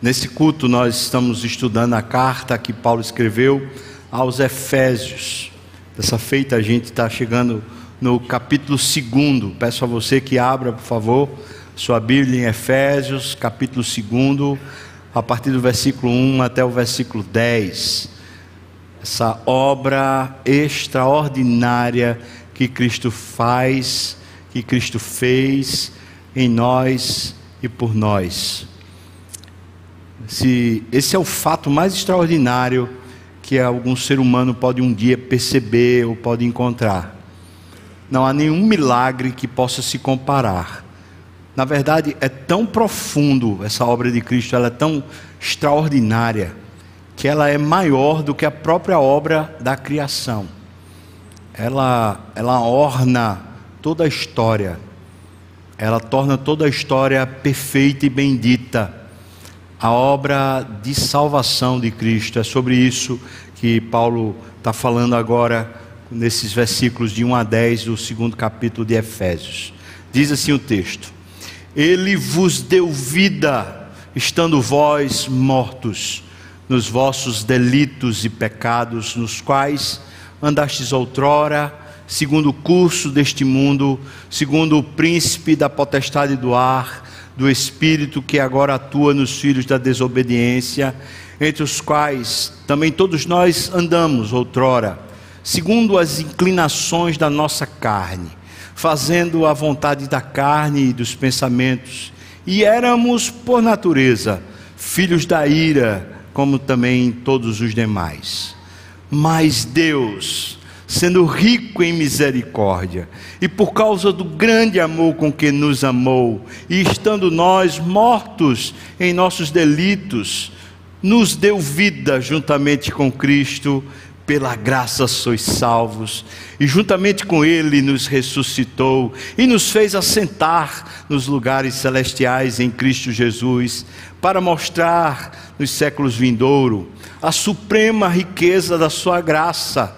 Nesse culto, nós estamos estudando a carta que Paulo escreveu aos Efésios. Dessa feita, a gente está chegando no capítulo 2. Peço a você que abra, por favor, sua Bíblia em Efésios, capítulo 2, a partir do versículo 1 até o versículo 10. Essa obra extraordinária que Cristo faz, que Cristo fez em nós e por nós. Se esse é o fato mais extraordinário que algum ser humano pode um dia perceber ou pode encontrar. Não há nenhum milagre que possa se comparar. Na verdade, é tão profundo essa obra de Cristo, ela é tão extraordinária, que ela é maior do que a própria obra da criação. Ela, ela orna toda a história, ela torna toda a história perfeita e bendita a obra de salvação de Cristo. É sobre isso que Paulo está falando agora, nesses versículos de 1 a 10 do segundo capítulo de Efésios. Diz assim o texto: Ele vos deu vida, estando vós mortos nos vossos delitos e pecados, nos quais andastes outrora, segundo o curso deste mundo, segundo o príncipe da potestade do ar do Espírito que agora atua nos filhos da desobediência, entre os quais também todos nós andamos outrora, segundo as inclinações da nossa carne, fazendo a vontade da carne e dos pensamentos, e éramos, por natureza, filhos da ira, como também todos os demais. Mas Deus, sendo rico em misericórdia, e por causa do grande amor com que nos amou, e estando nós mortos em nossos delitos, nos deu vida juntamente com Cristo, pela graça sois salvos, e juntamente com Ele nos ressuscitou e nos fez assentar nos lugares celestiais em Cristo Jesus, para mostrar nos séculos vindouros a suprema riqueza da Sua graça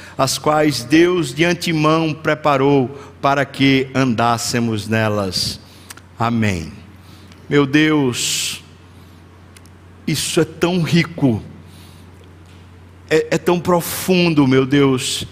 as quais Deus de antemão preparou para que andássemos nelas. Amém. Meu Deus, isso é tão rico, é, é tão profundo, meu Deus.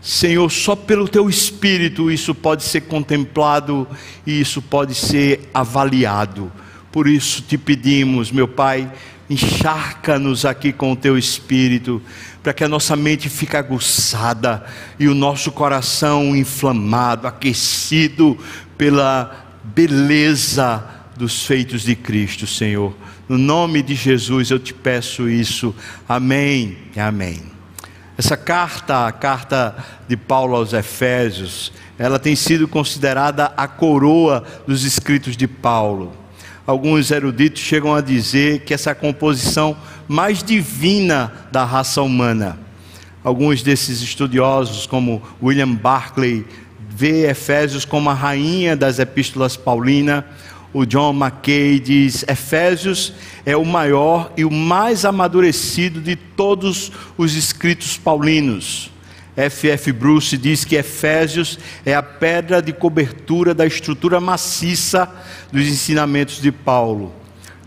Senhor, só pelo teu espírito isso pode ser contemplado e isso pode ser avaliado. Por isso te pedimos, meu Pai, encharca-nos aqui com o teu espírito, para que a nossa mente fique aguçada e o nosso coração inflamado, aquecido pela beleza dos feitos de Cristo, Senhor. No nome de Jesus eu te peço isso. Amém. Amém. Essa carta, a carta de Paulo aos Efésios, ela tem sido considerada a coroa dos escritos de Paulo alguns eruditos chegam a dizer que essa é a composição mais divina da raça humana. Alguns desses estudiosos, como William Barclay, vê Efésios como a rainha das epístolas paulinas. O John Mackay diz: Efésios é o maior e o mais amadurecido de todos os escritos paulinos. F.F. Bruce diz que Efésios é a pedra de cobertura da estrutura maciça dos ensinamentos de Paulo.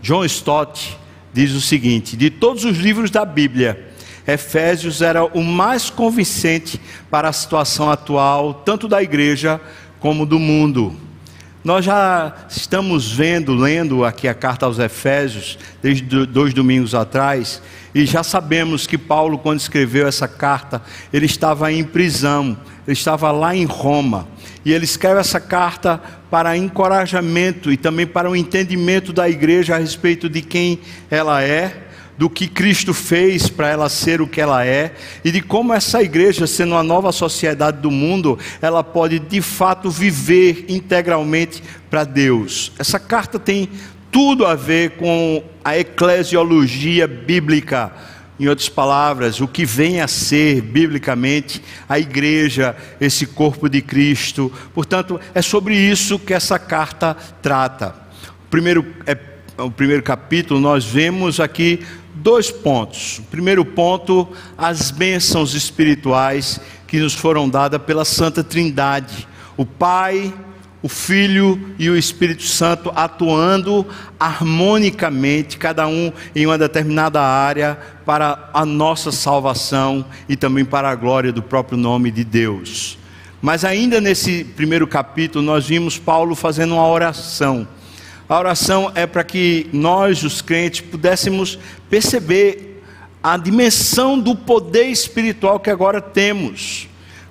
John Stott diz o seguinte: de todos os livros da Bíblia, Efésios era o mais convincente para a situação atual, tanto da igreja como do mundo. Nós já estamos vendo, lendo aqui a carta aos Efésios, desde dois domingos atrás, e já sabemos que Paulo, quando escreveu essa carta, ele estava em prisão, ele estava lá em Roma. E ele escreve essa carta para encorajamento e também para o entendimento da igreja a respeito de quem ela é, do que Cristo fez para ela ser o que ela é e de como essa igreja, sendo uma nova sociedade do mundo, ela pode de fato viver integralmente para Deus. Essa carta tem tudo a ver com a eclesiologia bíblica, Em outras palavras, o que vem a ser biblicamente a igreja, esse corpo de Cristo. Portanto, é sobre isso que essa carta trata. Primeiro, é, o primeiro capítulo, nós vemos aqui dois pontos. O primeiro ponto, as bênçãos espirituais que nos foram dadas pela Santa Trindade. O Pai, o Filho e o Espírito Santo atuando harmonicamente, cada um em uma determinada área, para a nossa salvação e também para a glória do próprio nome de Deus. Mas ainda nesse primeiro capítulo, nós vimos Paulo fazendo uma oração. A oração é para que nós, os crentes, pudéssemos perceber a dimensão do poder espiritual que agora temos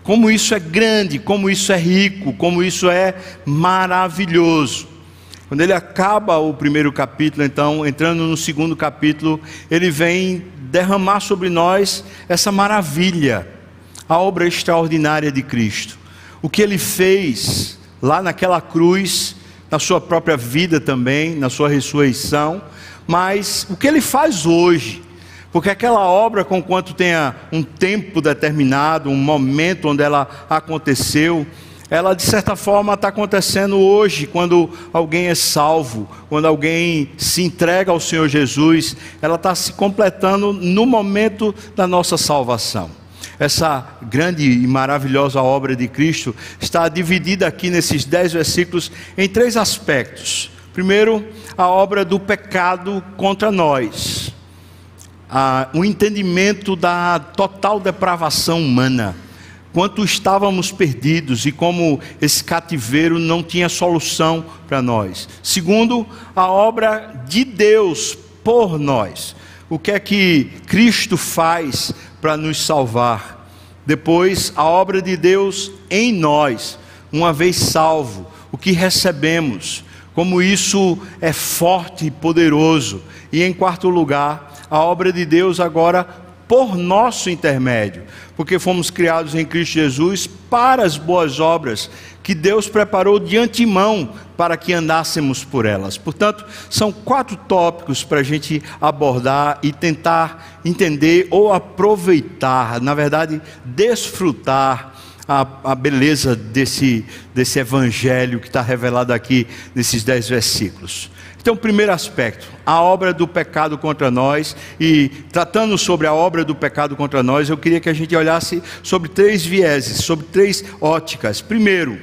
como isso é grande, como isso é rico, como isso é maravilhoso. Quando ele acaba o primeiro capítulo, então, entrando no segundo capítulo, ele vem derramar sobre nós essa maravilha, a obra extraordinária de Cristo. O que ele fez lá naquela cruz, na sua própria vida também, na sua ressurreição, mas o que ele faz hoje, porque aquela obra, com quanto tenha um tempo determinado, um momento onde ela aconteceu, ela de certa forma está acontecendo hoje, quando alguém é salvo, quando alguém se entrega ao Senhor Jesus, ela está se completando no momento da nossa salvação. Essa grande e maravilhosa obra de Cristo está dividida aqui nesses dez versículos em três aspectos. Primeiro, a obra do pecado contra nós ah, entendimento da total depravação humana, quanto estávamos perdidos e como esse cativeiro não tinha solução para nós. Segundo, a obra de Deus por nós. O que é que Cristo faz para nos salvar? Depois, a obra de Deus em nós, uma vez salvo, o que recebemos, como isso é forte e poderoso. E em quarto lugar, a obra de Deus agora por nosso intermédio, porque fomos criados em Cristo Jesus para as boas obras que Deus preparou de antemão para que andássemos por elas. Portanto, são quatro tópicos para a gente abordar e tentar entender ou aproveitar, na verdade, desfrutar a, a beleza desse, desse evangelho que está revelado aqui nesses dez versículos. Então, primeiro aspecto, a obra do pecado contra nós, e tratando sobre a obra do pecado contra nós, eu queria que a gente olhasse sobre três vieses, sobre três óticas. Primeiro,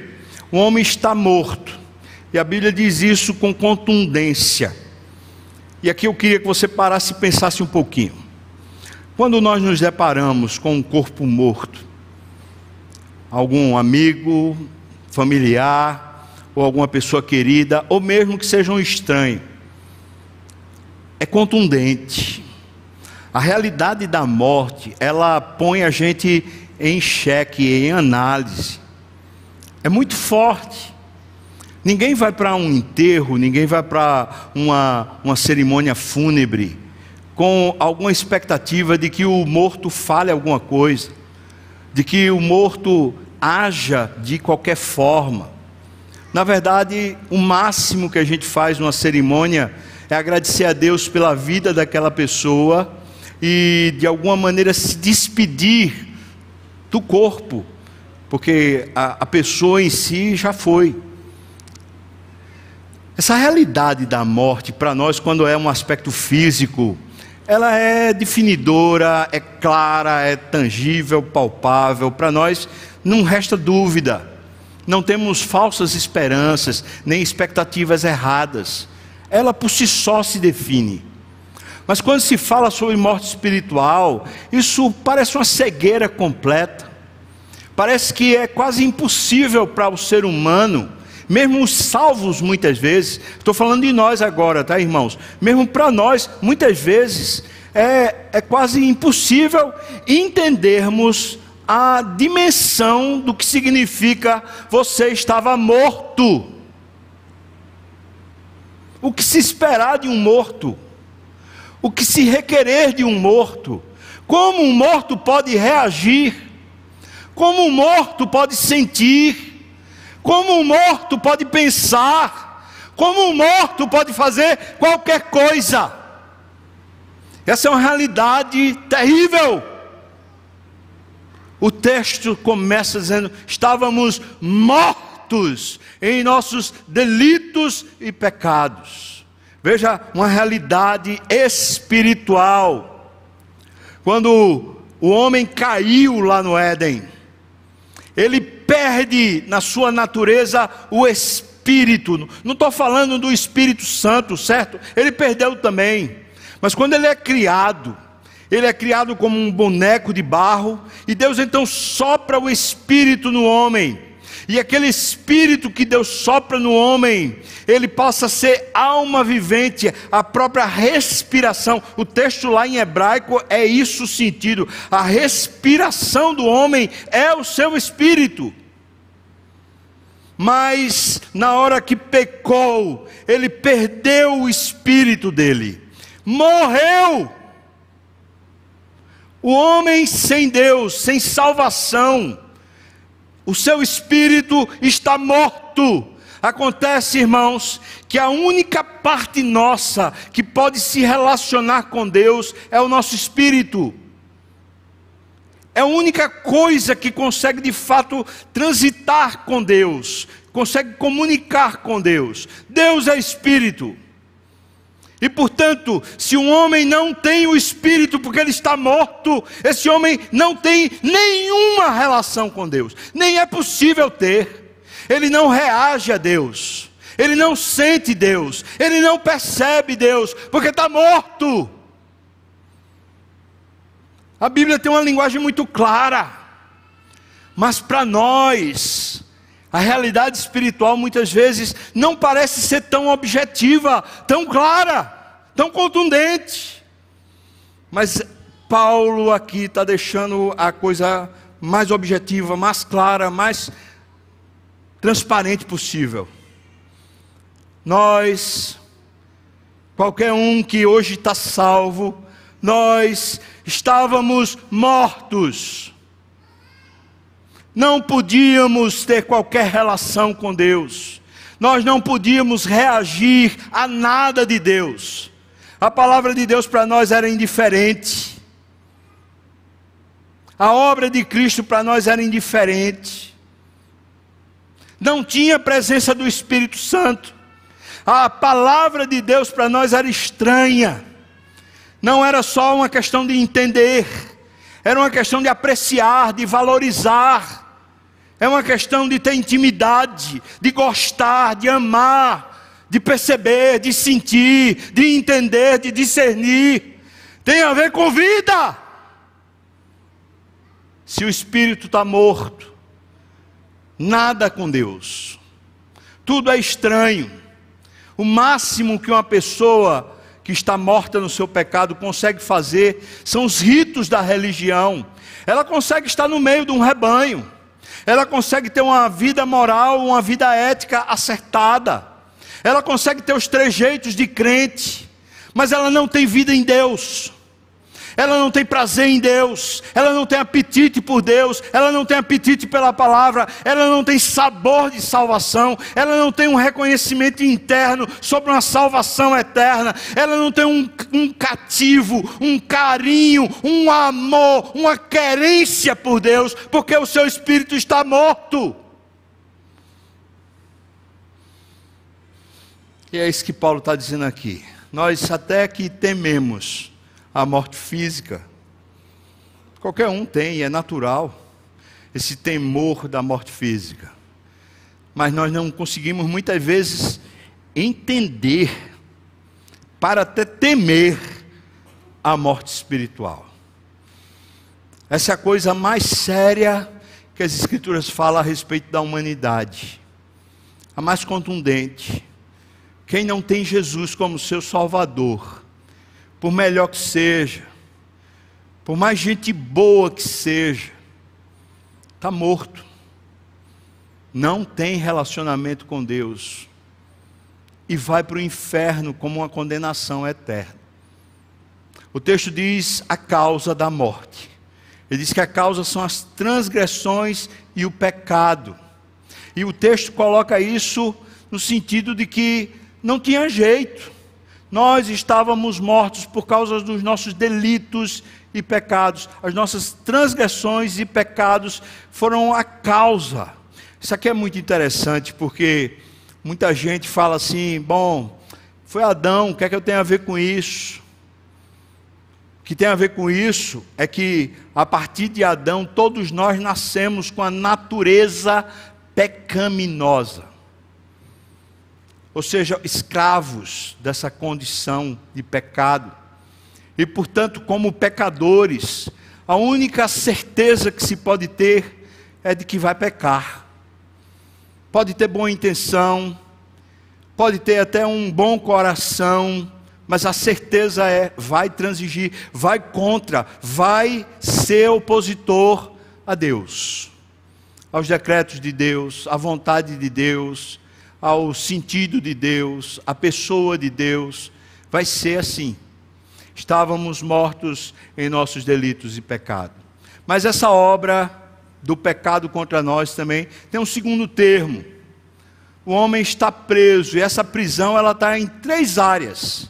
o homem está morto, e a Bíblia diz isso com contundência. E aqui eu queria que você parasse e pensasse um pouquinho. Quando nós nos deparamos com um corpo morto, algum amigo, familiar, ou alguma pessoa querida, ou mesmo que seja um estranho. É contundente. A realidade da morte, ela põe a gente em xeque, em análise. É muito forte. Ninguém vai para um enterro, ninguém vai para uma, uma cerimônia fúnebre com alguma expectativa de que o morto fale alguma coisa, de que o morto haja de qualquer forma. Na verdade, o máximo que a gente faz numa cerimônia é agradecer a Deus pela vida daquela pessoa e de alguma maneira se despedir do corpo, porque a, a pessoa em si já foi. Essa realidade da morte, para nós, quando é um aspecto físico, ela é definidora, é clara, é tangível, palpável. Para nós, não resta dúvida não temos falsas esperanças, nem expectativas erradas. Ela por si só se define. Mas quando se fala sobre morte espiritual, isso parece uma cegueira completa. Parece que é quase impossível para o ser humano, mesmo os salvos muitas vezes, estou falando de nós agora, tá, irmãos? Mesmo para nós, muitas vezes, é, é quase impossível entendermos a dimensão do que significa você estava morto. O que se esperar de um morto? O que se requerer de um morto? Como um morto pode reagir? Como um morto pode sentir? Como um morto pode pensar? Como um morto pode fazer qualquer coisa? Essa é uma realidade terrível. O texto começa dizendo: estávamos mortos em nossos delitos e pecados. Veja uma realidade espiritual. Quando o homem caiu lá no Éden, ele perde na sua natureza o espírito. Não estou falando do Espírito Santo, certo? Ele perdeu também. Mas quando ele é criado, ele é criado como um boneco de barro, e Deus então sopra o espírito no homem. E aquele espírito que Deus sopra no homem, ele passa a ser alma vivente, a própria respiração. O texto lá em hebraico é isso o sentido. A respiração do homem é o seu espírito. Mas na hora que pecou, ele perdeu o espírito dele morreu. O homem sem Deus, sem salvação, o seu espírito está morto. Acontece, irmãos, que a única parte nossa que pode se relacionar com Deus é o nosso espírito. É a única coisa que consegue de fato transitar com Deus, consegue comunicar com Deus. Deus é espírito. E portanto, se um homem não tem o espírito porque ele está morto, esse homem não tem nenhuma relação com Deus, nem é possível ter. Ele não reage a Deus, ele não sente Deus, ele não percebe Deus, porque está morto. A Bíblia tem uma linguagem muito clara, mas para nós, a realidade espiritual muitas vezes não parece ser tão objetiva, tão clara, tão contundente. Mas Paulo aqui está deixando a coisa mais objetiva, mais clara, mais transparente possível. Nós, qualquer um que hoje está salvo, nós estávamos mortos não podíamos ter qualquer relação com Deus, nós não podíamos reagir a nada de Deus, a palavra de Deus para nós era indiferente, a obra de Cristo para nós era indiferente, não tinha presença do Espírito Santo, a palavra de Deus para nós era estranha, não era só uma questão de entender, era uma questão de apreciar, de valorizar. É uma questão de ter intimidade, de gostar, de amar, de perceber, de sentir, de entender, de discernir. Tem a ver com vida. Se o espírito está morto, nada com Deus, tudo é estranho. O máximo que uma pessoa que está morta no seu pecado consegue fazer são os ritos da religião. Ela consegue estar no meio de um rebanho ela consegue ter uma vida moral, uma vida ética acertada, ela consegue ter os trejeitos de crente, mas ela não tem vida em Deus ela não tem prazer em Deus, ela não tem apetite por Deus, ela não tem apetite pela palavra, ela não tem sabor de salvação, ela não tem um reconhecimento interno sobre uma salvação eterna, ela não tem um, um cativo, um carinho, um amor, uma querência por Deus, porque o seu espírito está morto. E é isso que Paulo está dizendo aqui. Nós até que tememos a morte física. Qualquer um tem, é natural, esse temor da morte física. Mas nós não conseguimos muitas vezes entender, para até temer a morte espiritual. Essa é a coisa mais séria que as Escrituras falam a respeito da humanidade, a mais contundente. Quem não tem Jesus como seu Salvador, por melhor que seja, por mais gente boa que seja, está morto. Não tem relacionamento com Deus. E vai para o inferno como uma condenação eterna. O texto diz a causa da morte. Ele diz que a causa são as transgressões e o pecado. E o texto coloca isso no sentido de que não tinha jeito Nós estávamos mortos por causa dos nossos delitos e pecados. As nossas transgressões e pecados foram a causa. Isso aqui é muito interessante porque muita gente fala assim: bom, foi Adão, o que é que eu tenho a ver com isso? O que tem a ver com isso é que a partir de Adão todos nós nascemos com a natureza pecaminosa. Ou seja, escravos dessa condição de pecado. E, portanto, como pecadores, a única certeza que se pode ter é de que vai pecar. Pode ter boa intenção, pode ter até um bom coração, mas a certeza é: vai transigir, vai contra, vai ser opositor a Deus, aos decretos de Deus, à vontade de Deus, ao sentido de Deus, à pessoa de Deus. Vai ser assim estávamos mortos em nossos delitos e pecado. Mas essa obra do pecado contra nós também tem um segundo termo. O homem está preso e essa prisão ela está em três áreas.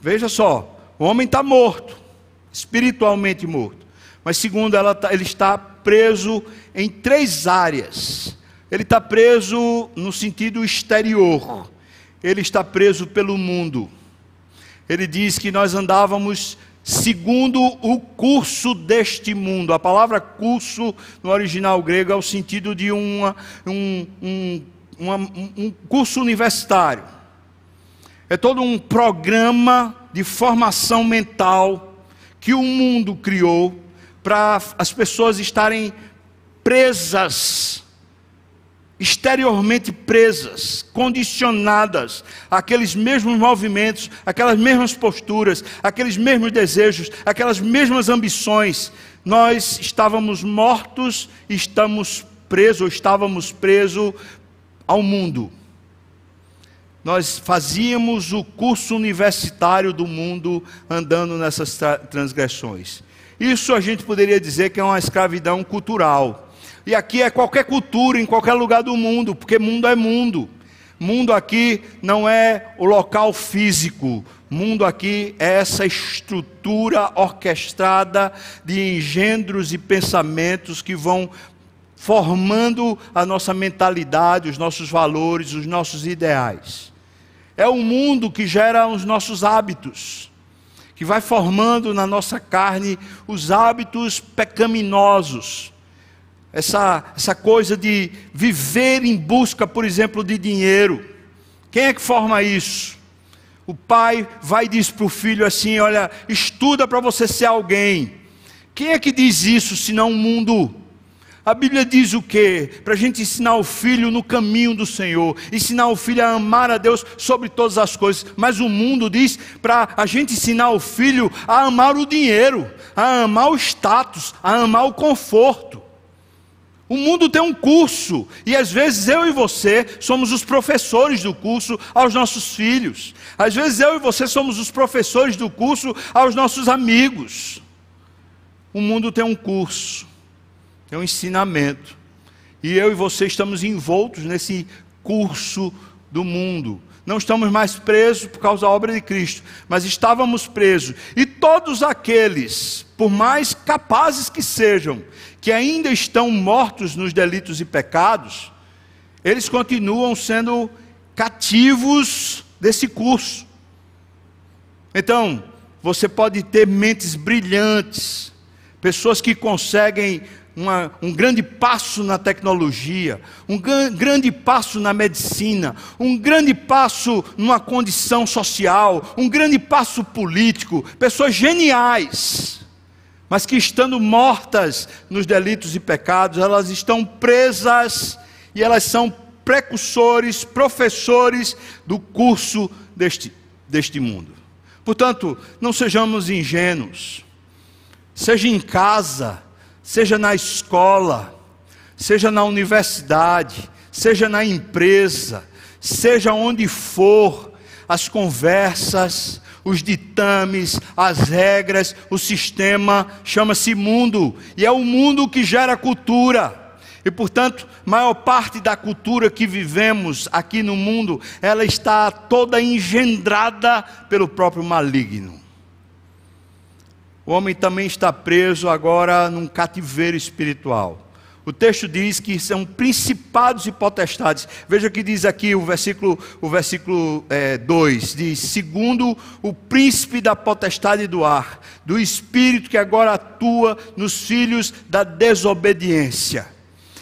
Veja só, o homem está morto, espiritualmente morto. Mas segundo, ela tá, ele está preso em três áreas. Ele está preso no sentido exterior. Ele está preso pelo mundo ele diz que nós andávamos segundo o curso deste mundo. A palavra curso no original grego é o sentido de uma, um, um, uma, um curso universitário. É todo um programa de formação mental que o mundo criou para as pessoas estarem presas exteriormente presas, condicionadas àqueles mesmos movimentos, aquelas mesmas posturas, aqueles mesmos desejos, aquelas mesmas ambições. Nós estávamos mortos, estamos presos, estávamos presos ao mundo. Nós fazíamos o curso universitário do mundo andando nessas transgressões. Isso a gente poderia dizer que é uma escravidão cultural e aqui é qualquer cultura, em qualquer lugar do mundo, porque mundo é mundo. Mundo aqui não é o local físico. Mundo aqui é essa estrutura orquestrada de engendros e pensamentos que vão formando a nossa mentalidade, os nossos valores, os nossos ideais. É o mundo que gera os nossos hábitos, que vai formando na nossa carne os hábitos pecaminosos essa, essa coisa de viver em busca, por exemplo, de dinheiro. Quem é que forma isso? O pai vai e diz para o filho assim: Olha, estuda para você ser alguém. Quem é que diz isso senão o mundo? A Bíblia diz o quê? Para a gente ensinar o filho no caminho do Senhor, ensinar o filho a amar a Deus sobre todas as coisas. Mas o mundo diz para a gente ensinar o filho a amar o dinheiro, a amar o status, a amar o conforto. O mundo tem um curso, e às vezes eu e você somos os professores do curso aos nossos filhos. Às vezes eu e você somos os professores do curso aos nossos amigos. O mundo tem um curso, tem um ensinamento. E eu e você estamos envoltos nesse curso do mundo. Não estamos mais presos por causa da obra de Cristo, mas estávamos presos. E todos aqueles, por mais capazes que sejam, que ainda estão mortos nos delitos e pecados, eles continuam sendo cativos desse curso. Então, você pode ter mentes brilhantes, pessoas que conseguem uma, um grande passo na tecnologia, um grande passo na medicina, um grande passo numa condição social, um grande passo político, pessoas geniais mas que estando mortas nos delitos e pecados, elas estão presas e elas são precursores, professores do curso deste, deste mundo. Portanto, não sejamos ingênuos, seja em casa, seja na escola, seja na universidade, seja na empresa, seja onde for, as conversas, os ditames, as regras, o sistema chama-se mundo, e é o mundo que gera cultura. E portanto, maior parte da cultura que vivemos aqui no mundo, ela está toda engendrada pelo próprio maligno. O homem também está preso agora num cativeiro espiritual. O texto diz que são principados e potestades. Veja o que diz aqui o versículo, o versículo 2: é, diz: segundo o príncipe da potestade do ar, do espírito que agora atua nos filhos da desobediência.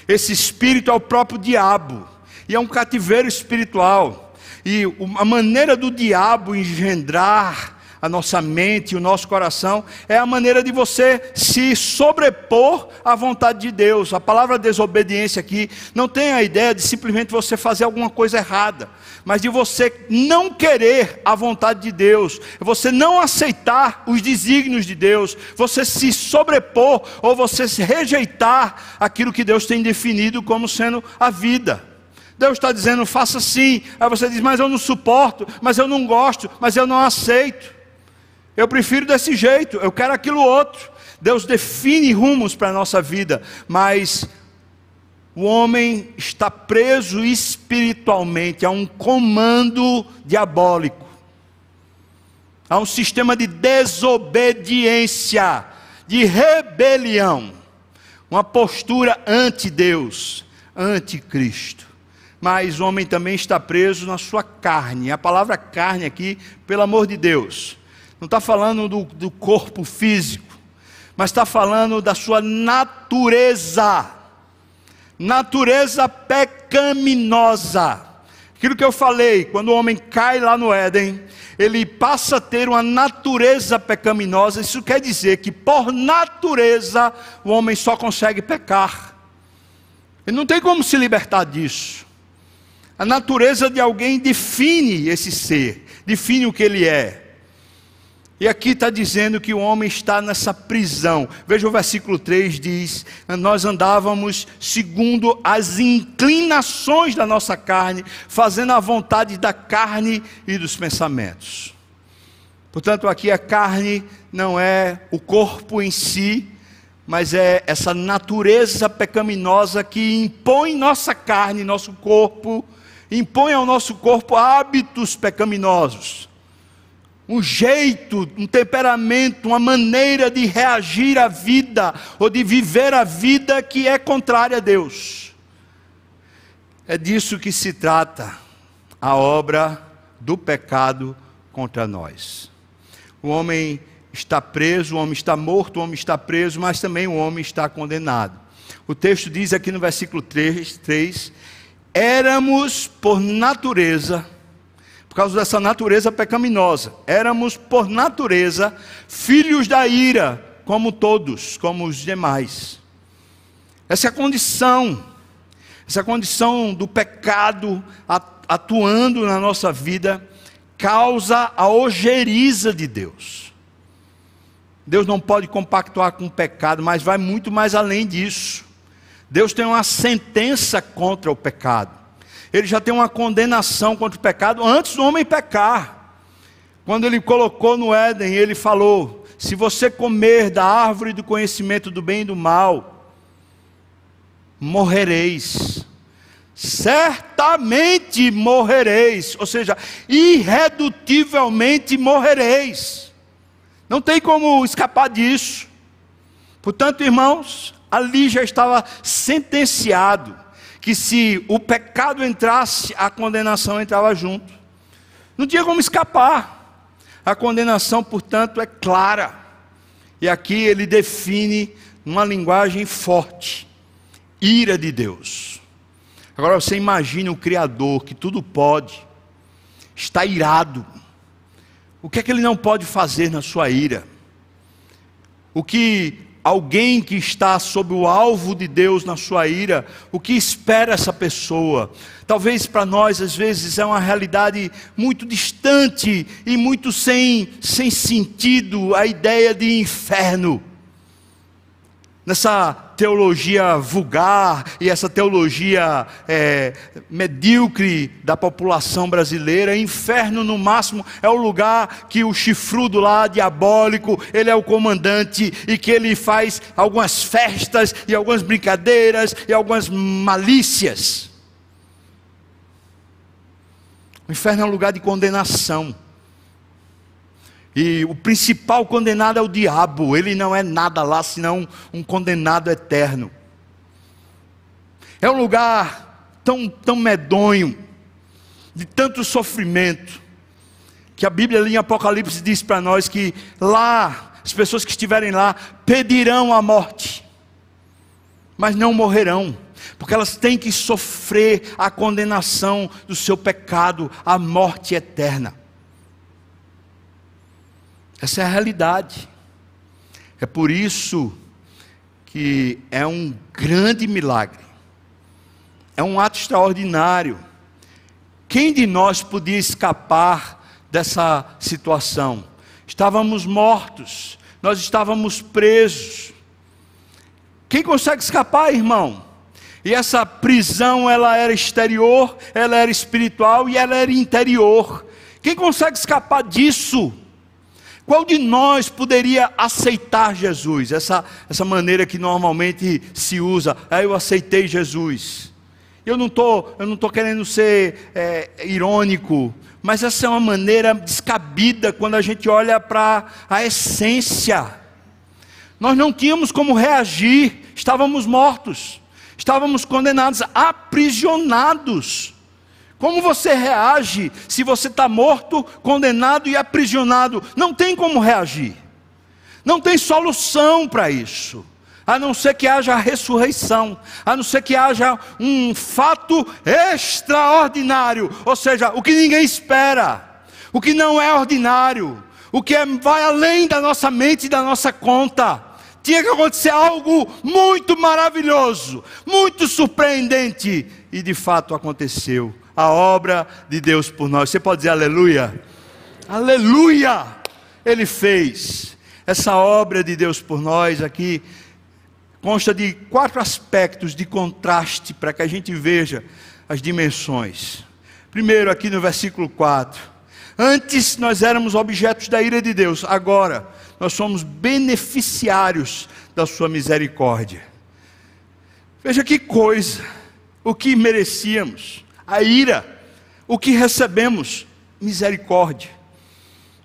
Esse espírito é o próprio diabo, e é um cativeiro espiritual. E a maneira do diabo engendrar a nossa mente o nosso coração, é a maneira de você se sobrepor à vontade de Deus. A palavra desobediência aqui não tem a ideia de simplesmente você fazer alguma coisa errada, mas de você não querer a vontade de Deus, você não aceitar os desígnios de Deus, você se sobrepor ou você se rejeitar aquilo que Deus tem definido como sendo a vida. Deus está dizendo, faça assim. Aí você diz, mas eu não suporto, mas eu não gosto, mas eu não aceito. Eu prefiro desse jeito, eu quero aquilo outro. Deus define rumos para a nossa vida, mas o homem está preso espiritualmente a um comando diabólico, a um sistema de desobediência, de rebelião, uma postura anti-Deus, anti-Cristo. Mas o homem também está preso na sua carne. A palavra carne aqui, pelo amor de Deus, não está falando do, do corpo físico, mas está falando da sua natureza, natureza pecaminosa. Aquilo que eu falei, quando o homem cai lá no Éden, ele passa a ter uma natureza pecaminosa. Isso quer dizer que, por natureza, o homem só consegue pecar. Ele não tem como se libertar disso. A natureza de alguém define esse ser, define o que ele é. E aqui está dizendo que o homem está nessa prisão. Veja o versículo 3: diz: Nós andávamos segundo as inclinações da nossa carne, fazendo a vontade da carne e dos pensamentos. Portanto, aqui a carne não é o corpo em si, mas é essa natureza pecaminosa que impõe nossa carne, nosso corpo, impõe ao nosso corpo hábitos pecaminosos um jeito, um temperamento, uma maneira de reagir à vida ou de viver a vida que é contrária a Deus. É disso que se trata a obra do pecado contra nós. O homem está preso, o homem está morto, o homem está preso, mas também o homem está condenado. O texto diz aqui no versículo 3, 3 éramos por natureza por causa dessa natureza pecaminosa. Éramos, por natureza, filhos da ira, como todos, como os demais. Essa é a condição, essa é condição do pecado atuando na nossa vida, causa a ojeriza de Deus. Deus não pode compactuar com o pecado, mas vai muito mais além disso. Deus tem uma sentença contra o pecado ele já tem uma condenação contra o pecado antes do homem pecar. Quando ele colocou no Éden, ele falou: Se você comer da árvore do conhecimento do bem e do mal, morrereis. Certamente morrereis, ou seja, irredutivelmente morrereis. Não tem como escapar disso. Portanto, irmãos, ali já estava sentenciado que se o pecado entrasse, a condenação entrava junto. Não tinha como escapar. A condenação, portanto, é clara. E aqui ele define numa linguagem forte: ira de Deus. Agora você imagine o Criador que tudo pode, está irado. O que é que ele não pode fazer na sua ira? O que alguém que está sob o alvo de Deus na sua ira, o que espera essa pessoa? Talvez para nós, às vezes, é uma realidade muito distante e muito sem, sem sentido a ideia de inferno. Nessa teologia vulgar e essa teologia é, medíocre da população brasileira. Inferno, no máximo, é o lugar que o chifrudo lá, diabólico, ele é o comandante e que ele faz algumas festas e algumas brincadeiras e algumas malícias. O inferno é um lugar de condenação. E o principal condenado é o diabo, ele não é nada lá senão um condenado eterno. É um lugar tão, tão medonho, de tanto sofrimento, que a Bíblia ali em Apocalipse diz para nós que lá, as pessoas que estiverem lá, pedirão a morte, mas não morrerão, porque elas têm que sofrer a condenação do seu pecado, a morte eterna. Essa é a realidade. É por isso que é um grande milagre. É um ato extraordinário. Quem de nós podia escapar dessa situação? Estávamos mortos, nós estávamos presos. Quem consegue escapar, irmão? E essa prisão, ela era exterior, ela era espiritual e ela era interior. Quem consegue escapar disso? Qual de nós poderia aceitar Jesus? Essa, essa maneira que normalmente se usa, ah, eu aceitei Jesus. Eu não tô, eu não estou querendo ser é, irônico, mas essa é uma maneira descabida quando a gente olha para a essência. Nós não tínhamos como reagir, estávamos mortos, estávamos condenados, aprisionados. Como você reage se você está morto, condenado e aprisionado? Não tem como reagir. Não tem solução para isso. A não ser que haja a ressurreição, a não ser que haja um fato extraordinário, ou seja, o que ninguém espera, o que não é ordinário, o que é, vai além da nossa mente e da nossa conta. Tinha que acontecer algo muito maravilhoso, muito surpreendente, e de fato aconteceu a obra de Deus por nós. Você pode dizer aleluia? Aleluia! Ele fez essa obra de Deus por nós aqui. Consta de quatro aspectos de contraste para que a gente veja as dimensões. Primeiro, aqui no versículo 4. Antes nós éramos objetos da ira de Deus, agora nós somos beneficiários da Sua misericórdia. Veja que coisa, o que merecíamos a ira. O que recebemos? Misericórdia.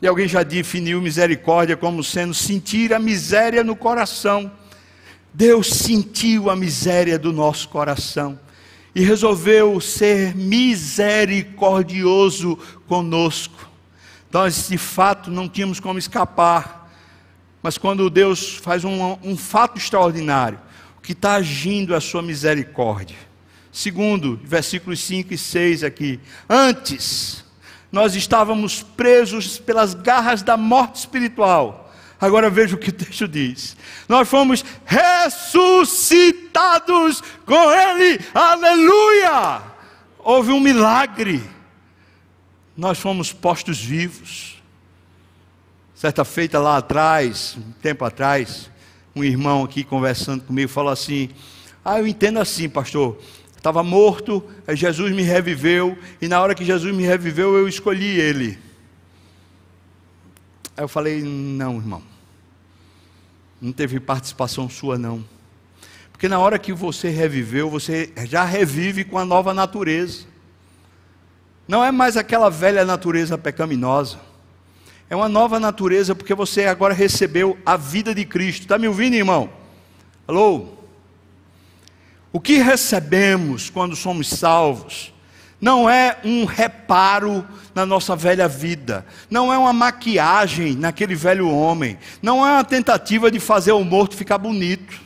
E alguém já definiu misericórdia como sendo sentir a miséria no coração. Deus sentiu a miséria do nosso coração e resolveu ser misericordioso conosco. Nós, de fato, não tínhamos como escapar, mas quando Deus faz um, um fato extraordinário, o que está agindo é a sua misericórdia. Segundo, versículos 5 e 6 aqui. Antes, nós estávamos presos pelas garras da morte espiritual. Agora veja o que o texto diz. Nós fomos ressuscitados com Ele. Aleluia! Houve um milagre. Nós fomos postos vivos. Certa feita lá atrás, um tempo atrás, um irmão aqui conversando comigo falou assim: Ah, eu entendo assim, pastor estava morto, Jesus me reviveu, e na hora que Jesus me reviveu, eu escolhi ele. Aí eu falei: não, irmão, não teve participação sua, não. Porque na hora que você reviveu, você já revive com a nova natureza. Não é mais aquela velha natureza pecaminosa. É uma nova natureza porque você agora recebeu a vida de Cristo. Está me ouvindo, irmão? Alô? O que recebemos quando somos salvos não é um reparo na nossa velha vida, não é uma maquiagem naquele velho homem, não é uma tentativa de fazer o morto ficar bonito,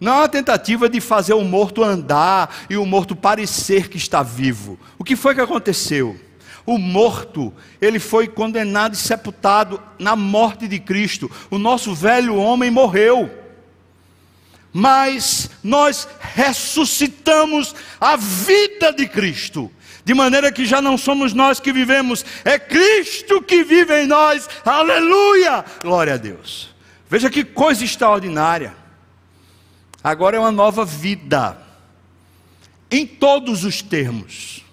não é uma tentativa de fazer o morto andar e o morto parecer que está vivo. O que foi que aconteceu? O morto, ele foi condenado e sepultado na morte de Cristo. O nosso velho homem morreu mas nós ressuscitamos a vida de Cristo, de maneira que já não somos nós que vivemos, é Cristo que vive em nós, aleluia, glória a Deus. Veja que coisa extraordinária. Agora é uma nova vida, em todos os termos,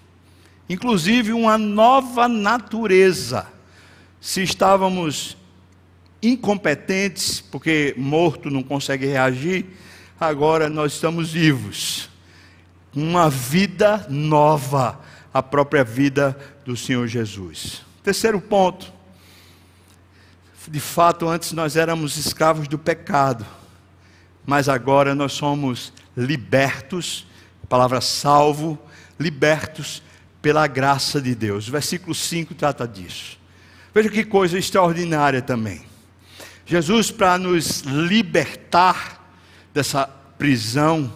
inclusive uma nova natureza. Se estávamos incompetentes, porque morto não consegue reagir, agora nós estamos vivos. Uma vida nova, a própria vida do Senhor Jesus. Terceiro ponto. De fato, antes nós éramos escravos do pecado mas agora nós somos libertos, a palavra salvo, libertos pela graça de Deus. O versículo 5 trata disso. Veja que coisa extraordinária também. Jesus, para nos libertar dessa prisão,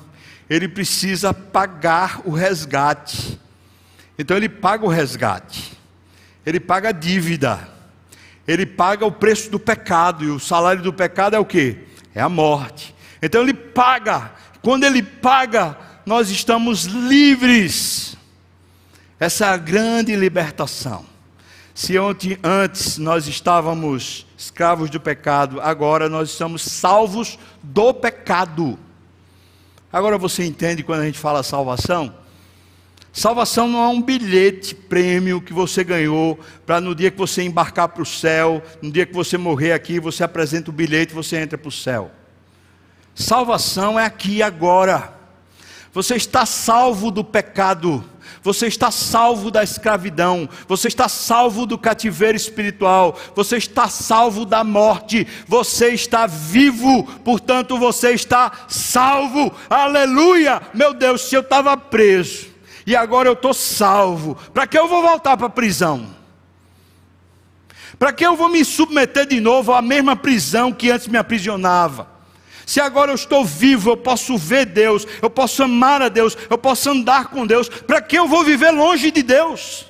ele precisa pagar o resgate. Então ele paga o resgate, ele paga a dívida, ele paga o preço do pecado, e o salário do pecado é o que? É a morte. Então ele paga. Quando ele paga, nós estamos livres. Essa é a grande libertação. Se antes nós estávamos escravos do pecado, agora nós estamos salvos do pecado. Agora você entende quando a gente fala salvação? Salvação não é um bilhete prêmio que você ganhou para no dia que você embarcar para o céu, no dia que você morrer aqui, você apresenta o bilhete e você entra para o céu. Salvação é aqui agora. Você está salvo do pecado. Você está salvo da escravidão, você está salvo do cativeiro espiritual, você está salvo da morte, você está vivo, portanto você está salvo. Aleluia! Meu Deus, se eu estava preso e agora eu estou salvo, para que eu vou voltar para a prisão? Para que eu vou me submeter de novo à mesma prisão que antes me aprisionava? Se agora eu estou vivo, eu posso ver Deus, eu posso amar a Deus, eu posso andar com Deus, para que eu vou viver longe de Deus?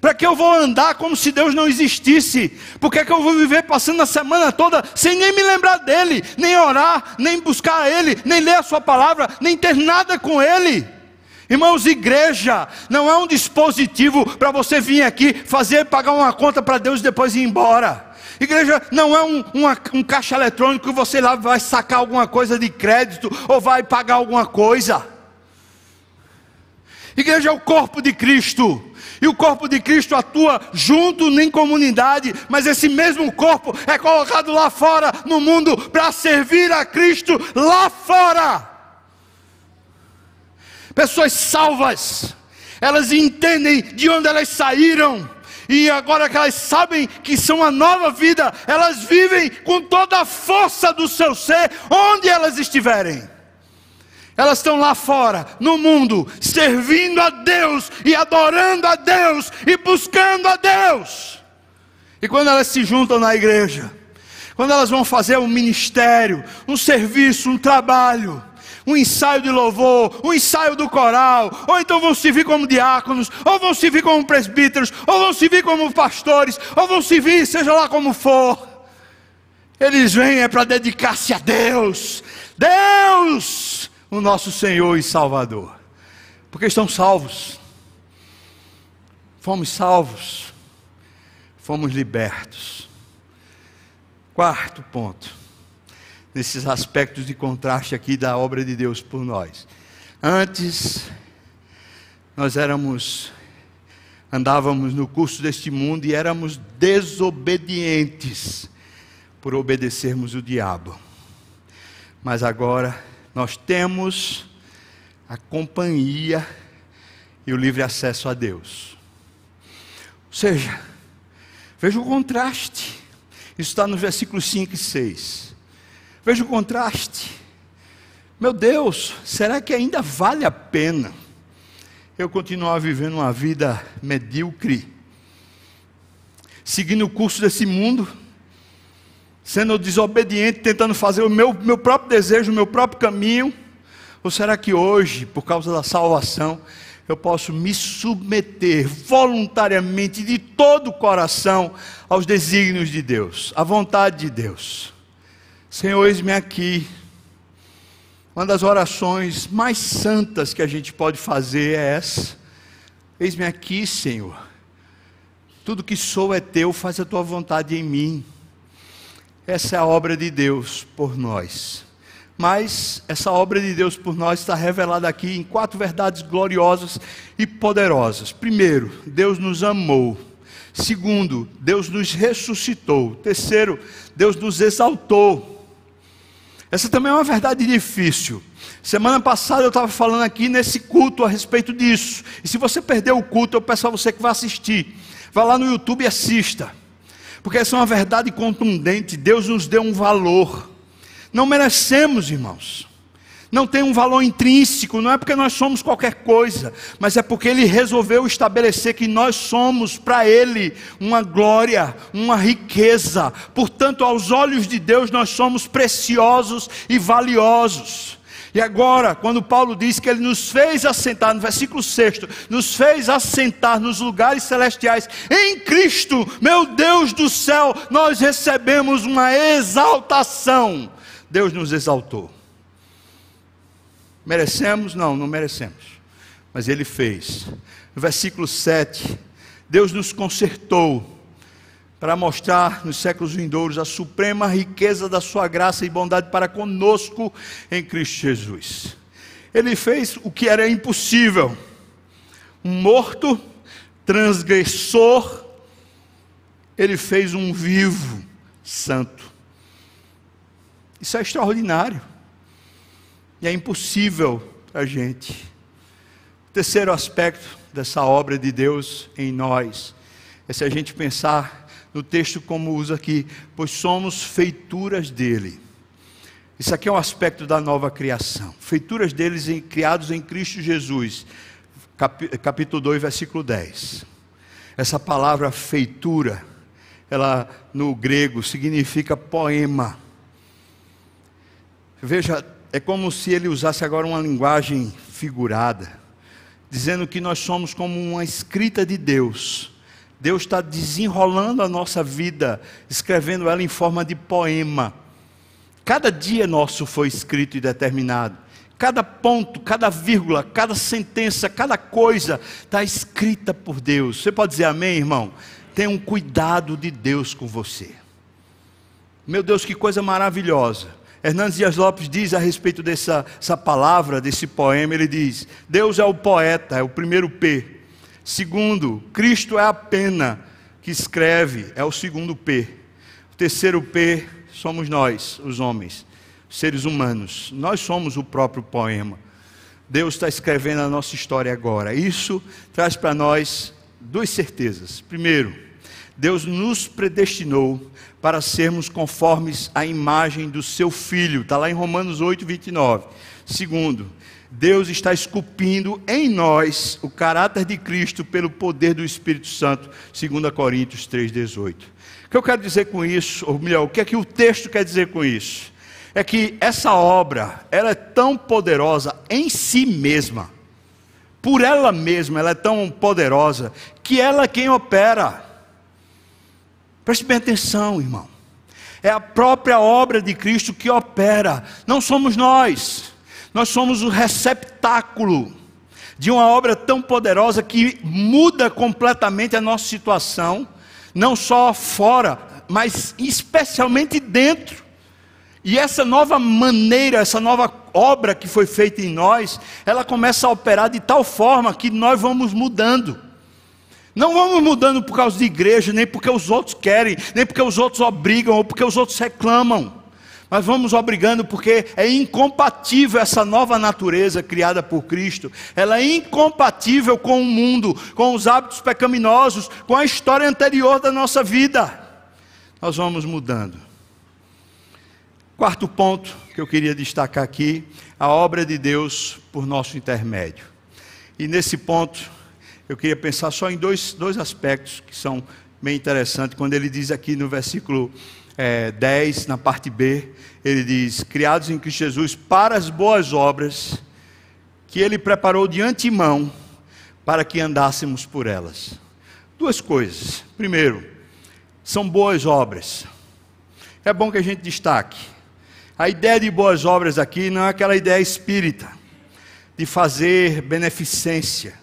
Para que eu vou andar como se Deus não existisse? Por que, é que eu vou viver passando a semana toda sem nem me lembrar dele, nem orar, nem buscar ele, nem ler a sua palavra, nem ter nada com ele? Irmãos, igreja não é um dispositivo para você vir aqui fazer, pagar uma conta para Deus e depois ir embora. Igreja não é um, um caixa eletrônico que você lá vai sacar alguma coisa de crédito ou vai pagar alguma coisa. Igreja é o corpo de Cristo. E o corpo de Cristo atua junto em comunidade, mas esse mesmo corpo é colocado lá fora no mundo para servir a Cristo lá fora. Pessoas salvas, elas entendem de onde elas saíram e agora que elas sabem que são uma nova vida, elas vivem com toda a força do seu ser, onde elas estiverem. Elas estão lá fora, no mundo, servindo a Deus e adorando a Deus e buscando a Deus. E quando elas se juntam na igreja, quando elas vão fazer um ministério, um serviço, um trabalho, um ensaio de louvor, um ensaio do coral, ou então vão servir como diáconos, ou vão servir como presbíteros, ou vão servir como pastores, ou vão servir, seja lá como for. Eles vêm é para dedicar-se a Deus, Deus, o nosso Senhor e Salvador, porque estão salvos, fomos salvos, fomos libertos. Quarto ponto nesses aspectos de contraste aqui da obra de Deus por nós. Antes, nós éramos, andávamos no curso deste mundo e éramos desobedientes por obedecermos o diabo. Mas agora nós temos a companhia e o livre acesso a Deus. Ou seja, veja o contraste. Isso está no versículo 5 e 6. Veja o contraste. Meu Deus, será que ainda vale a pena eu continuar vivendo uma vida medíocre, seguindo o curso desse mundo, sendo desobediente, tentando fazer o meu, meu próprio desejo, o meu próprio caminho? Ou será que hoje, por causa da salvação, eu posso me submeter voluntariamente, de todo o coração, aos desígnios de Deus, à vontade de Deus? Senhor, eis-me aqui. Uma das orações mais santas que a gente pode fazer é essa. Eis-me aqui, Senhor. Tudo que sou é teu, faz a tua vontade em mim. Essa é a obra de Deus por nós. Mas essa obra de Deus por nós está revelada aqui em quatro verdades gloriosas e poderosas. Primeiro, Deus nos amou. Segundo, Deus nos ressuscitou. Terceiro, Deus nos exaltou. Essa também é uma verdade difícil. Semana passada eu estava falando aqui nesse culto a respeito disso. E se você perdeu o culto, eu peço a você que vá assistir. Vá lá no YouTube e assista. Porque essa é uma verdade contundente. Deus nos deu um valor. Não merecemos, irmãos. Não tem um valor intrínseco, não é porque nós somos qualquer coisa, mas é porque Ele resolveu estabelecer que nós somos para Ele uma glória, uma riqueza. Portanto, aos olhos de Deus, nós somos preciosos e valiosos. E agora, quando Paulo diz que ele nos fez assentar, no versículo 6, nos fez assentar nos lugares celestiais em Cristo, meu Deus do céu, nós recebemos uma exaltação. Deus nos exaltou. Merecemos? Não, não merecemos. Mas Ele fez. No versículo 7, Deus nos consertou para mostrar nos séculos vindouros a suprema riqueza da Sua graça e bondade para conosco em Cristo Jesus. Ele fez o que era impossível. Um morto, transgressor, ele fez um vivo, santo. Isso é extraordinário. E é impossível para a gente. Terceiro aspecto dessa obra de Deus em nós é se a gente pensar no texto como usa aqui, pois somos feituras dele. Isso aqui é um aspecto da nova criação. Feituras deles em, criados em Cristo Jesus. Cap, capítulo 2, versículo 10. Essa palavra feitura, ela no grego significa poema. Veja, é como se ele usasse agora uma linguagem figurada, dizendo que nós somos como uma escrita de Deus. Deus está desenrolando a nossa vida, escrevendo ela em forma de poema. Cada dia nosso foi escrito e determinado. Cada ponto, cada vírgula, cada sentença, cada coisa está escrita por Deus. Você pode dizer amém, irmão? Tenha um cuidado de Deus com você. Meu Deus, que coisa maravilhosa Hernandes Dias Lopes diz a respeito dessa essa palavra, desse poema, ele diz: Deus é o poeta, é o primeiro P. Segundo, Cristo é a pena que escreve, é o segundo P. O terceiro P somos nós, os homens, seres humanos. Nós somos o próprio poema. Deus está escrevendo a nossa história agora. Isso traz para nós duas certezas. Primeiro, Deus nos predestinou para sermos conformes à imagem do seu Filho. Está lá em Romanos 8, 29. Segundo, Deus está esculpindo em nós o caráter de Cristo pelo poder do Espírito Santo, 2 Coríntios 3,18. O que eu quero dizer com isso, ou melhor, o que é que o texto quer dizer com isso? É que essa obra, ela é tão poderosa em si mesma, por ela mesma, ela é tão poderosa, que ela é quem opera. Preste bem atenção, irmão. É a própria obra de Cristo que opera, não somos nós. Nós somos o receptáculo de uma obra tão poderosa que muda completamente a nossa situação, não só fora, mas especialmente dentro. E essa nova maneira, essa nova obra que foi feita em nós, ela começa a operar de tal forma que nós vamos mudando. Não vamos mudando por causa de igreja, nem porque os outros querem, nem porque os outros obrigam, ou porque os outros reclamam. Mas vamos obrigando porque é incompatível essa nova natureza criada por Cristo. Ela é incompatível com o mundo, com os hábitos pecaminosos, com a história anterior da nossa vida. Nós vamos mudando. Quarto ponto que eu queria destacar aqui: a obra de Deus por nosso intermédio. E nesse ponto, eu queria pensar só em dois, dois aspectos que são bem interessantes. Quando ele diz aqui no versículo é, 10, na parte B, ele diz: Criados em Cristo Jesus para as boas obras que ele preparou de antemão para que andássemos por elas. Duas coisas. Primeiro, são boas obras. É bom que a gente destaque. A ideia de boas obras aqui não é aquela ideia espírita de fazer beneficência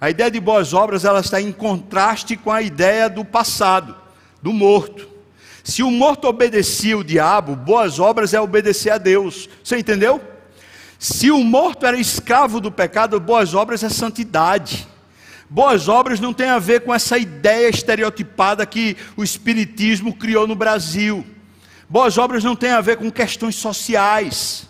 a ideia de boas obras ela está em contraste com a ideia do passado, do morto. Se o morto obedecia o diabo, boas obras é obedecer a Deus. Você entendeu? Se o morto era escravo do pecado, boas obras é santidade. Boas obras não tem a ver com essa ideia estereotipada que o Espiritismo criou no Brasil. Boas obras não tem a ver com questões sociais.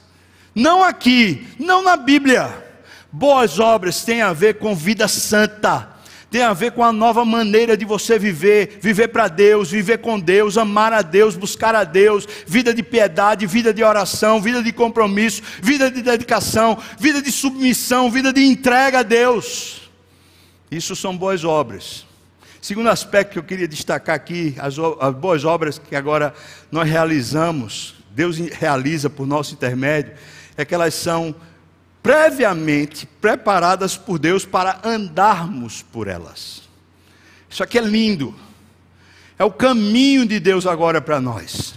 Não aqui, não na Bíblia. Boas obras têm a ver com vida santa, tem a ver com a nova maneira de você viver, viver para Deus, viver com Deus, amar a Deus, buscar a Deus, vida de piedade, vida de oração, vida de compromisso, vida de dedicação, vida de submissão, vida de entrega a Deus. Isso são boas obras. Segundo aspecto que eu queria destacar aqui, as, as boas obras que agora nós realizamos, Deus realiza por nosso intermédio, é que elas são previamente preparadas por Deus para andarmos por elas. Isso aqui é lindo. É o caminho de Deus agora para nós.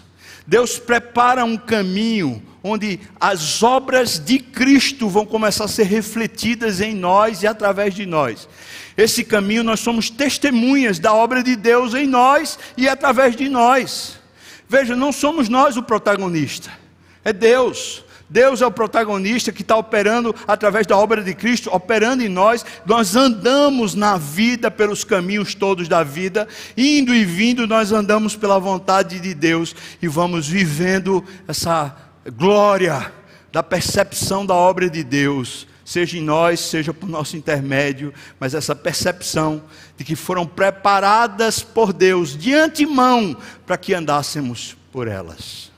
Deus prepara um caminho onde as obras de Cristo vão começar a ser refletidas em nós e através de nós. Esse caminho nós somos testemunhas da obra de Deus em nós e através de nós. Veja, não somos nós o protagonista, é Deus. Deus é o protagonista que está operando através da obra de Cristo, operando em nós. Nós andamos na vida pelos caminhos todos da vida, indo e vindo, nós andamos pela vontade de Deus e vamos vivendo essa glória da percepção da obra de Deus, seja em nós, seja por nosso intermédio, mas essa percepção de que foram preparadas por Deus de antemão para que andássemos por elas.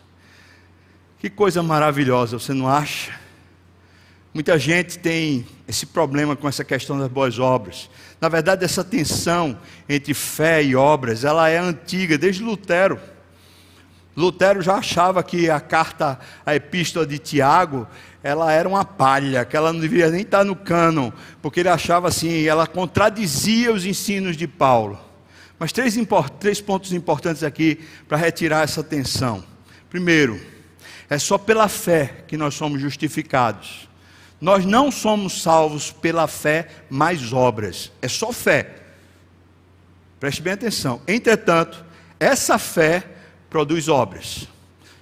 Que coisa maravilhosa, você não acha? Muita gente tem esse problema com essa questão das boas obras. Na verdade, essa tensão entre fé e obras, ela é antiga, desde Lutero. Lutero já achava que a carta, a epístola de Tiago, ela era uma palha, que ela não deveria nem estar no cânon, porque ele achava assim, ela contradizia os ensinos de Paulo. Mas três, três pontos importantes aqui para retirar essa tensão. Primeiro, é só pela fé que nós somos justificados. Nós não somos salvos pela fé mais obras, é só fé. Preste bem atenção. Entretanto, essa fé produz obras.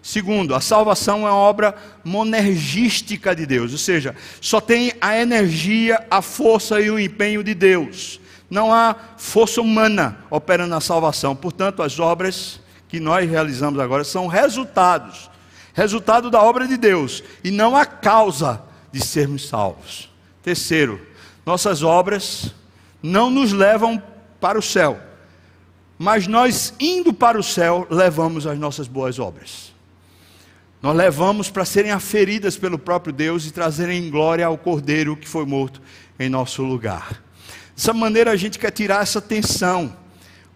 Segundo, a salvação é uma obra monergística de Deus, ou seja, só tem a energia, a força e o empenho de Deus. Não há força humana operando na salvação. Portanto, as obras que nós realizamos agora são resultados resultado da obra de Deus e não a causa de sermos salvos. Terceiro, nossas obras não nos levam para o céu, mas nós indo para o céu levamos as nossas boas obras. Nós levamos para serem aferidas pelo próprio Deus e trazerem glória ao Cordeiro que foi morto em nosso lugar. Dessa maneira a gente quer tirar essa tensão.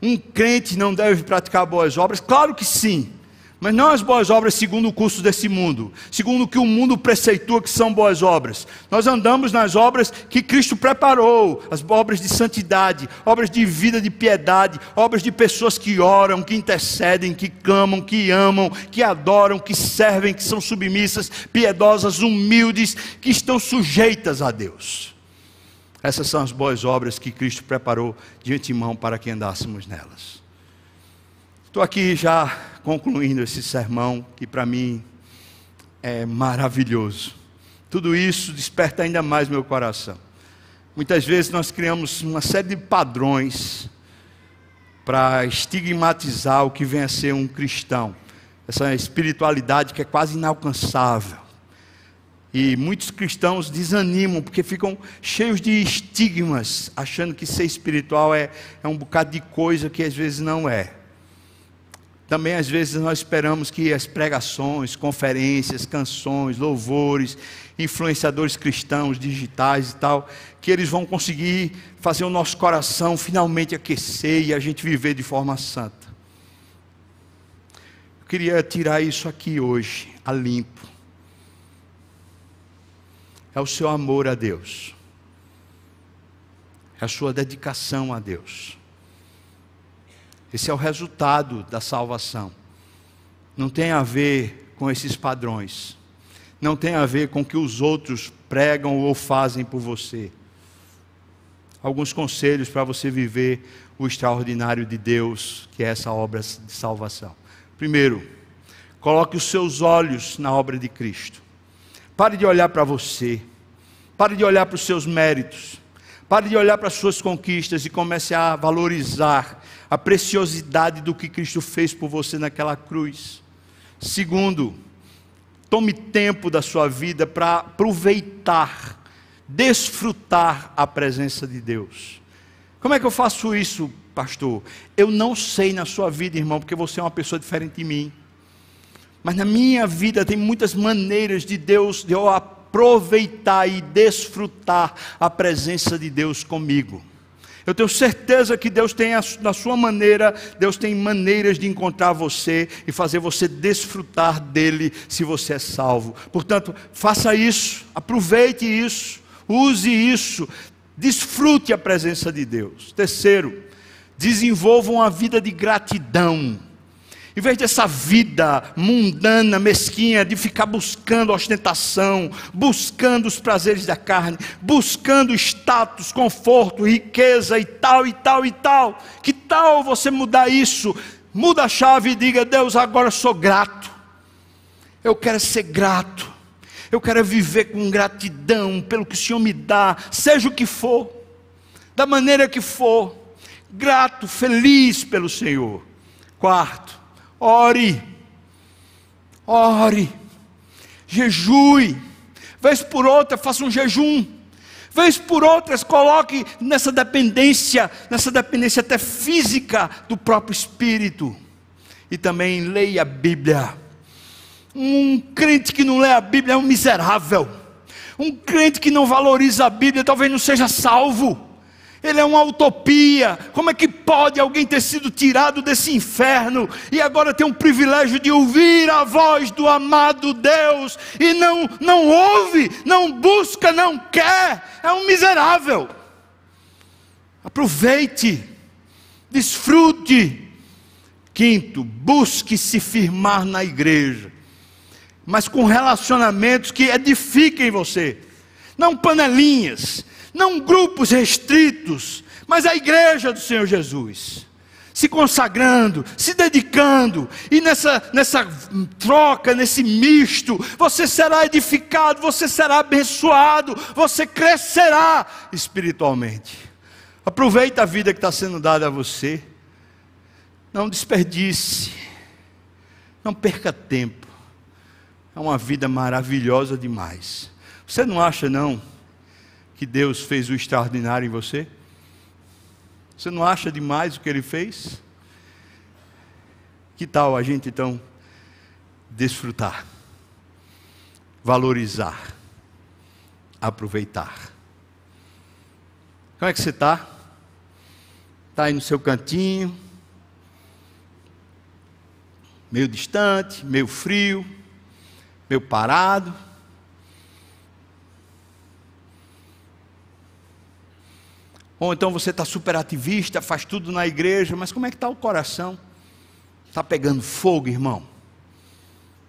Um crente não deve praticar boas obras? Claro que sim. Mas não as boas obras segundo o curso desse mundo, segundo o que o mundo preceitua que são boas obras. Nós andamos nas obras que Cristo preparou, as obras de santidade, obras de vida de piedade, obras de pessoas que oram, que intercedem, que clamam, que amam, que adoram, que servem, que são submissas, piedosas, humildes, que estão sujeitas a Deus. Essas são as boas obras que Cristo preparou de antemão para que andássemos nelas. Estou aqui já concluindo esse sermão que para mim é maravilhoso. Tudo isso desperta ainda mais meu coração. Muitas vezes nós criamos uma série de padrões para estigmatizar o que vem a ser um cristão, essa espiritualidade que é quase inalcançável. E muitos cristãos desanimam porque ficam cheios de estigmas, achando que ser espiritual é, é um bocado de coisa que às vezes não é. Também às vezes nós esperamos que as pregações, conferências, canções, louvores, influenciadores cristãos, digitais e tal, que eles vão conseguir fazer o nosso coração finalmente aquecer e a gente viver de forma santa. Eu queria tirar isso aqui hoje, a limpo. É o seu amor a Deus. É a sua dedicação a Deus. Esse é o resultado da salvação. Não tem a ver com esses padrões. Não tem a ver com o que os outros pregam ou fazem por você. Alguns conselhos para você viver o extraordinário de Deus, que é essa obra de salvação. Primeiro, coloque os seus olhos na obra de Cristo. Pare de olhar para você. Pare de olhar para os seus méritos. Pare de olhar para as suas conquistas e comece a valorizar a preciosidade do que Cristo fez por você naquela cruz. Segundo, tome tempo da sua vida para aproveitar, desfrutar a presença de Deus. Como é que eu faço isso, pastor? Eu não sei na sua vida, irmão, porque você é uma pessoa diferente de mim. Mas na minha vida tem muitas maneiras de Deus, de eu aproveitar e desfrutar a presença de Deus comigo. Eu tenho certeza que Deus tem, na sua maneira, Deus tem maneiras de encontrar você e fazer você desfrutar dele se você é salvo. Portanto, faça isso, aproveite isso, use isso, desfrute a presença de Deus. Terceiro, desenvolva uma vida de gratidão. Em vez dessa vida mundana, mesquinha, de ficar buscando ostentação, buscando os prazeres da carne, buscando status, conforto, riqueza e tal, e tal, e tal. Que tal você mudar isso? Muda a chave e diga: Deus, agora sou grato. Eu quero ser grato. Eu quero viver com gratidão pelo que o Senhor me dá, seja o que for, da maneira que for. Grato, feliz pelo Senhor. Quarto, Ore, ore, jejue, vez por outra faça um jejum, vez por outras coloque nessa dependência, nessa dependência até física do próprio Espírito, e também leia a Bíblia. Um crente que não lê a Bíblia é um miserável. Um crente que não valoriza a Bíblia talvez não seja salvo ele é uma utopia. Como é que pode alguém ter sido tirado desse inferno e agora ter um privilégio de ouvir a voz do amado Deus e não não ouve, não busca, não quer? É um miserável. Aproveite, desfrute. Quinto, busque se firmar na igreja, mas com relacionamentos que edifiquem você, não panelinhas não grupos restritos, mas a igreja do Senhor Jesus. Se consagrando, se dedicando, e nessa, nessa troca, nesse misto, você será edificado, você será abençoado, você crescerá espiritualmente. Aproveita a vida que está sendo dada a você, não desperdice, não perca tempo, é uma vida maravilhosa demais. Você não acha, não? Que Deus fez o extraordinário em você? Você não acha demais o que ele fez? Que tal a gente então desfrutar, valorizar, aproveitar? Como é que você está? Está aí no seu cantinho, meio distante, meio frio, meio parado. Ou então você está super ativista, faz tudo na igreja, mas como é que está o coração? Está pegando fogo, irmão?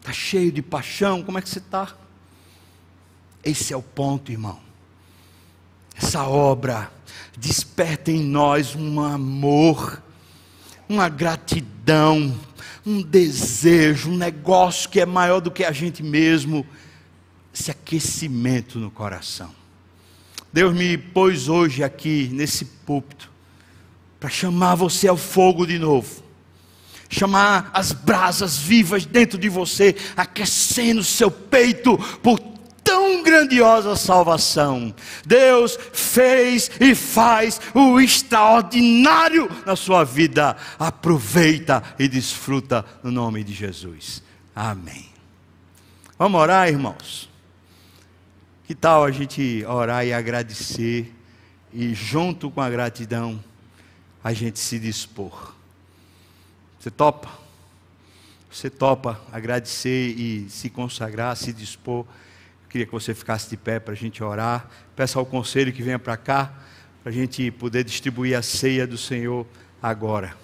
Está cheio de paixão? Como é que você está? Esse é o ponto, irmão. Essa obra desperta em nós um amor, uma gratidão, um desejo, um negócio que é maior do que a gente mesmo, esse aquecimento no coração. Deus me pôs hoje aqui nesse púlpito para chamar você ao fogo de novo. Chamar as brasas vivas dentro de você, aquecendo seu peito por tão grandiosa salvação. Deus fez e faz o extraordinário na sua vida. Aproveita e desfruta no nome de Jesus. Amém. Vamos orar, irmãos. Que tal a gente orar e agradecer e junto com a gratidão a gente se dispor? Você topa? Você topa agradecer e se consagrar, se dispor? Eu queria que você ficasse de pé para a gente orar. Peça ao conselho que venha para cá, para a gente poder distribuir a ceia do Senhor agora.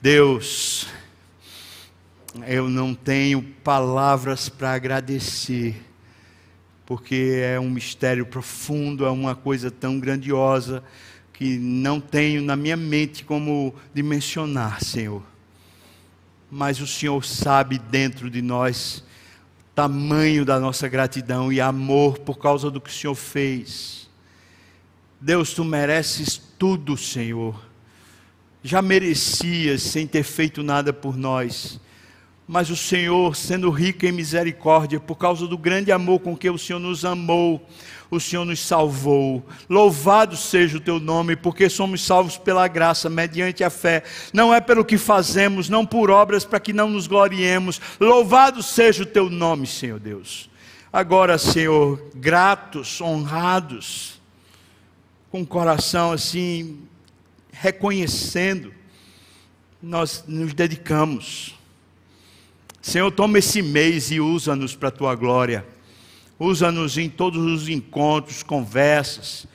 Deus, eu não tenho palavras para agradecer porque é um mistério profundo, é uma coisa tão grandiosa que não tenho na minha mente como dimensionar, Senhor. mas o Senhor sabe dentro de nós tamanho da nossa gratidão e amor por causa do que o Senhor fez. Deus, tu mereces tudo, Senhor. Já merecias sem ter feito nada por nós. Mas o Senhor, sendo rico em misericórdia, por causa do grande amor com que o Senhor nos amou, o Senhor nos salvou. Louvado seja o teu nome, porque somos salvos pela graça, mediante a fé. Não é pelo que fazemos, não por obras, para que não nos gloriemos. Louvado seja o teu nome, Senhor Deus. Agora, Senhor, gratos, honrados, com o coração assim, reconhecendo, nós nos dedicamos. Senhor, toma esse mês e usa-nos para a tua glória. Usa-nos em todos os encontros, conversas,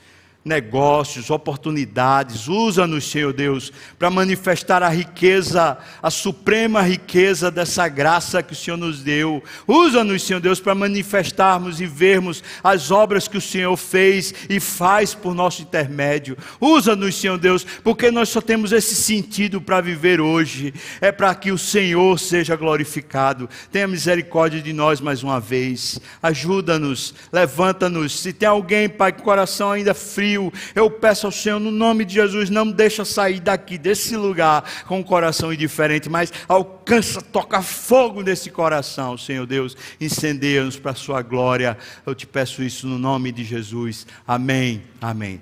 negócios, oportunidades. Usa-nos, Senhor Deus, para manifestar a riqueza, a suprema riqueza dessa graça que o Senhor nos deu. Usa-nos, Senhor Deus, para manifestarmos e vermos as obras que o Senhor fez e faz por nosso intermédio. Usa-nos, Senhor Deus, porque nós só temos esse sentido para viver hoje. É para que o Senhor seja glorificado. Tenha misericórdia de nós mais uma vez. Ajuda-nos, levanta-nos. Se tem alguém, Pai, com o coração ainda frio, eu peço ao Senhor, no nome de Jesus, não deixa sair daqui, desse lugar, com um coração indiferente, mas alcança, toca fogo nesse coração, Senhor Deus, incendeia-nos para a sua glória. Eu te peço isso no nome de Jesus. Amém. Amém.